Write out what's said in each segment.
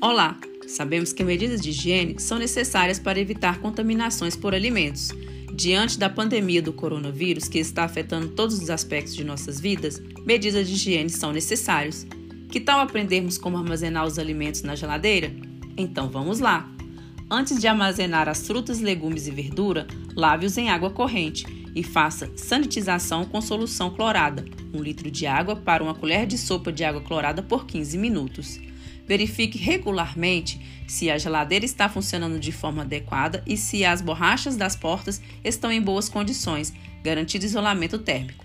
Olá! Sabemos que medidas de higiene são necessárias para evitar contaminações por alimentos. Diante da pandemia do coronavírus que está afetando todos os aspectos de nossas vidas, medidas de higiene são necessárias. Que tal aprendermos como armazenar os alimentos na geladeira? Então vamos lá! Antes de armazenar as frutas, legumes e verdura, lave-os em água corrente e faça sanitização com solução clorada, 1 litro de água para uma colher de sopa de água clorada por 15 minutos. Verifique regularmente se a geladeira está funcionando de forma adequada e se as borrachas das portas estão em boas condições, garantindo isolamento térmico.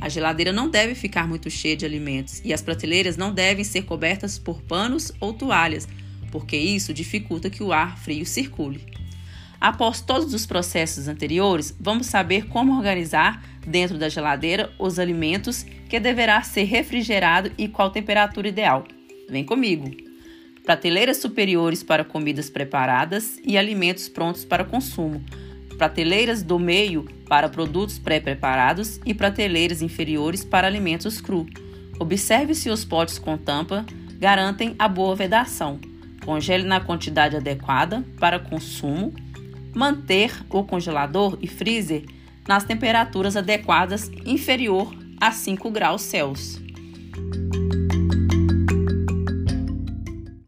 A geladeira não deve ficar muito cheia de alimentos e as prateleiras não devem ser cobertas por panos ou toalhas, porque isso dificulta que o ar frio circule. Após todos os processos anteriores, vamos saber como organizar dentro da geladeira os alimentos que deverá ser refrigerado e qual temperatura ideal. Vem comigo! Prateleiras superiores para comidas preparadas e alimentos prontos para consumo. Prateleiras do meio para produtos pré-preparados e prateleiras inferiores para alimentos cru. Observe se os potes com tampa garantem a boa vedação. Congele na quantidade adequada para consumo. Manter o congelador e freezer nas temperaturas adequadas inferior a 5 graus Celsius.